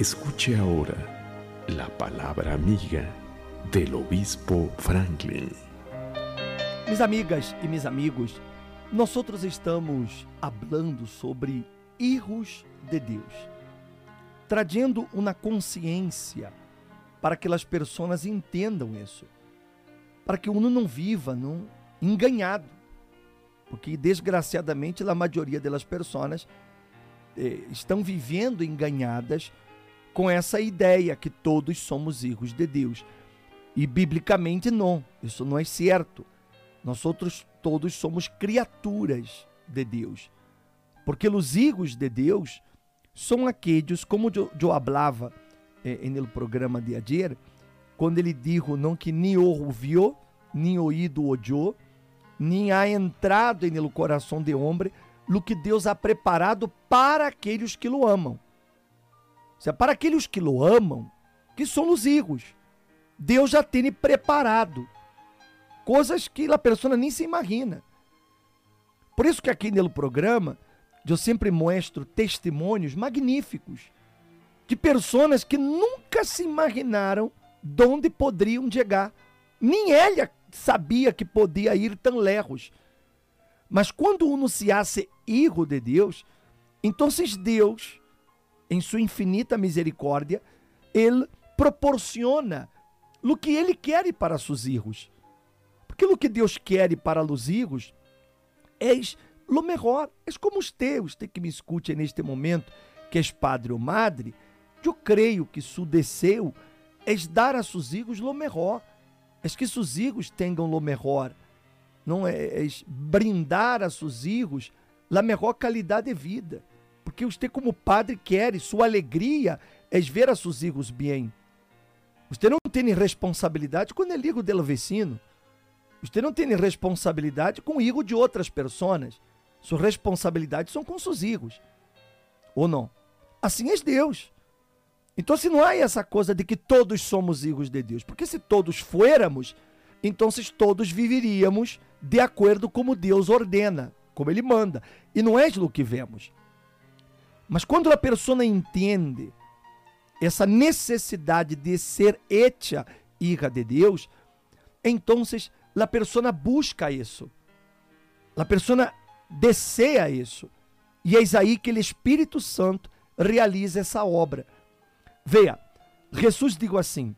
Escuche ahora la palabra amiga del obispo Franklin. Mis amigas e mis amigos, nós outros estamos falando sobre erros de Deus, trazendo uma consciência para que as pessoas entendam isso, para que uno não viva não enganado, porque desgraciadamente a maioria das pessoas eh, estão vivendo enganhadas com essa ideia que todos somos filhos de Deus. E biblicamente não, isso não é certo. Nós outros todos somos criaturas de Deus. Porque os filhos de Deus são aqueles, como eu, eu falava eh, no programa de ayer, quando ele disse não que nem ouviu, nem ouído odiou, nem há entrado no coração de homem, o que Deus ha preparado para aqueles que o amam. É para aqueles que o amam, que são os. Deus já tem preparado coisas que a pessoa nem se imagina. Por isso que aqui no programa eu sempre mostro testemunhos magníficos de pessoas que nunca se imaginaram de onde poderiam chegar. Nem ela sabia que podia ir tão lejos. Mas quando uno se hace hijo de Deus, então Deus em sua infinita misericórdia, ele proporciona o que ele quer para seus filhos. Porque o que Deus quer para os filhos é o melhor. É como os teus, tem que me escute neste momento, que és padre ou madre, eu creio que su deseo é dar a seus filhos o melhor. É que seus filhos tenham o melhor. Não é, é brindar a seus filhos a melhor qualidade de vida porque você como padre quer, sua alegria é ver a seus filhos bem. Você não tem responsabilidade com o hijo do vecino. Você não tem responsabilidade com o hijo de outras pessoas. Suas responsabilidades são com seus filhos. Ou não? Assim é Deus. Então, se não há essa coisa de que todos somos filhos de Deus, porque se todos fôramos, então todos viveríamos de acordo como Deus ordena, como Ele manda. E não é o que vemos. Mas quando a pessoa entende essa necessidade de ser hecha hija de Deus, então a pessoa busca isso. A pessoa deseja isso. E eis aí que o Espírito Santo realiza essa obra. Veja, Jesus digo assim: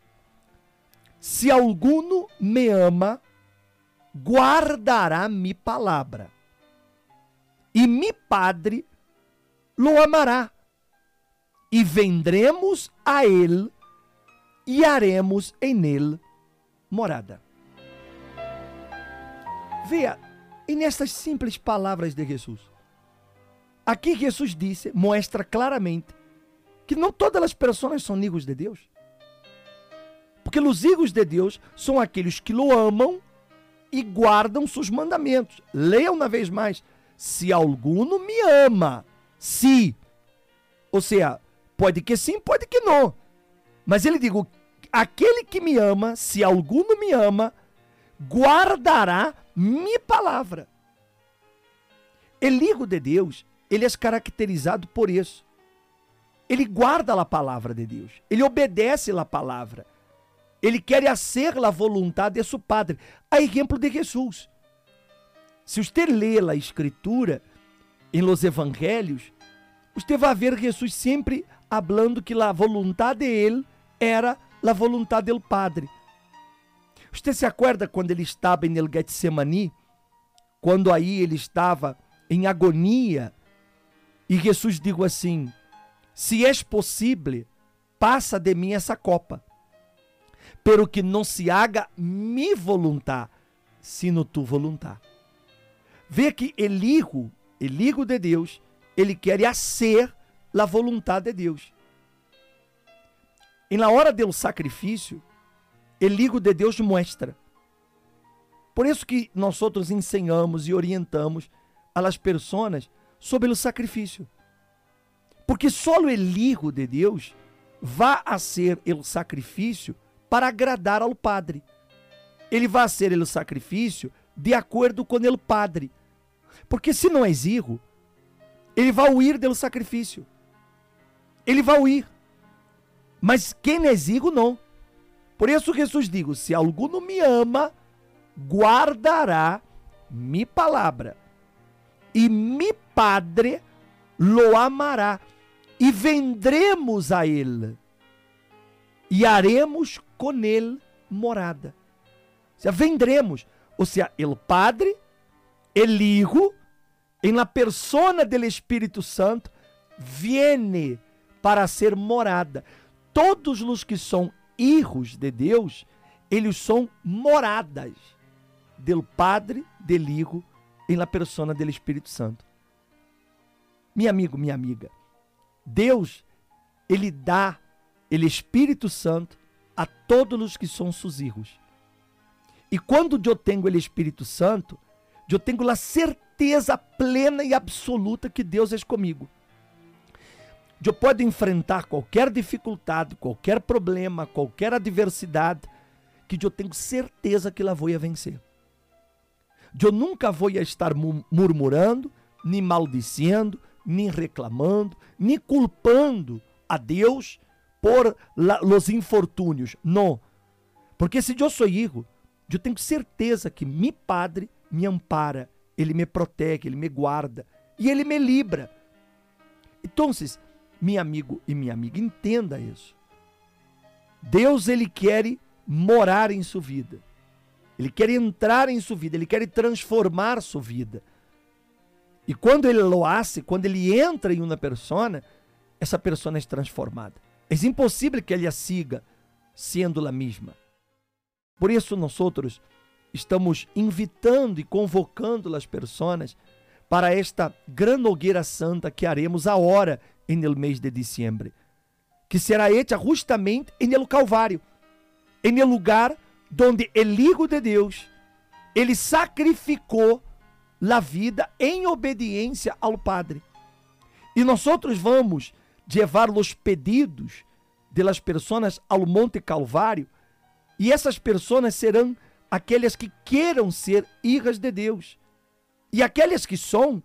Se alguno me ama, guardará mi palavra. E mi Padre lo amará. E vendremos a ele e haremos em ele morada. Veja, e nestas simples palavras de Jesus, aqui Jesus disse, mostra claramente que não todas as pessoas são amigos de Deus. Porque os hijos de Deus são aqueles que o amam e guardam seus mandamentos. Leia uma vez mais: se alguno me ama, se. Ou seja, pode que sim, pode que não. Mas ele digo, aquele que me ama, se alguno me ama, guardará minha palavra. El hijo de Deus, ele é caracterizado por isso. Ele guarda a palavra de Deus. Ele obedece a palavra. Ele quer fazer a vontade de seu Padre. A exemplo de Jesus. Se você lê a Escritura, em los evangelhos, você vai ver Jesus sempre falando que a vontade de ele era a vontade do Padre. Você se acorda quando ele estava em El Getsemani? Quando aí ele estava em agonia e Jesus digo assim: Se és possível, passa de mim essa copa. Pero que não se haga mi voluntad, sino tu voluntad. Vê que Elihu Eligo de Deus, ele quer ser a vontade de Deus. E na hora do sacrifício, Eligo de Deus mostra. Por isso que nós outros ensinamos e orientamos as pessoas sobre o sacrifício. Porque só o Eligo de Deus vai a ser o sacrifício para agradar ao Padre. Ele vai ser o sacrifício de acordo com o Padre. Porque se não é erro, ele vai huir do sacrifício. Ele vai huir. Mas quem é não. Por isso Jesus digo, se alguno me ama, guardará mi palavra, e mi Padre lo amará, e vendremos a ele, e haremos com ele morada. Ou seja, vendremos, ou seja, el Padre, el Hijo, em la persona del Espírito Santo, viene para ser morada. Todos os que são hijos de Deus, eles são moradas del Padre, del Hijo, em la persona del Espírito Santo. Meu amigo, minha amiga, Deus, ele dá, ele Espírito Santo a todos os que são seus hijos. E quando eu tenho o Espírito Santo, eu tenho a certeza plena e absoluta que Deus é comigo. Eu posso enfrentar qualquer dificuldade, qualquer problema, qualquer adversidade, que eu tenho certeza que lá vou a vencer. Eu nunca vou estar murmurando, nem maldicendo, nem reclamando, nem culpando a Deus por los infortúnios. Não. Porque se eu sou hijo, eu tenho certeza que meu Padre me ampara, ele me protege, ele me guarda e ele me libra. Então, meu amigo e minha amiga, entenda isso. Deus ele quer morar em sua vida. Ele quer entrar em sua vida, ele quer transformar sua vida. E quando ele lo hace, quando ele entra em uma persona, essa persona é transformada. É impossível que ele a siga sendo a mesma. Por isso nós outros estamos invitando e convocando as pessoas para esta grande hogueira santa que haremos a hora en el mês de diciembre, que será hecha justamente en el Calvário, el lugar donde el Hijo de Deus, ele sacrificou a vida em obediência ao Padre. E nós outros vamos levar os pedidos de las pessoas ao Monte Calvário, e essas pessoas serão aquelas que queiram ser hijas de Deus. E aquelas que são,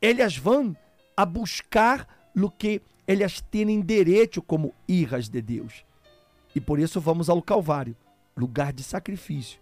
elas vão a buscar no que elas têm direito como hijas de Deus. E por isso vamos ao Calvário, lugar de sacrifício,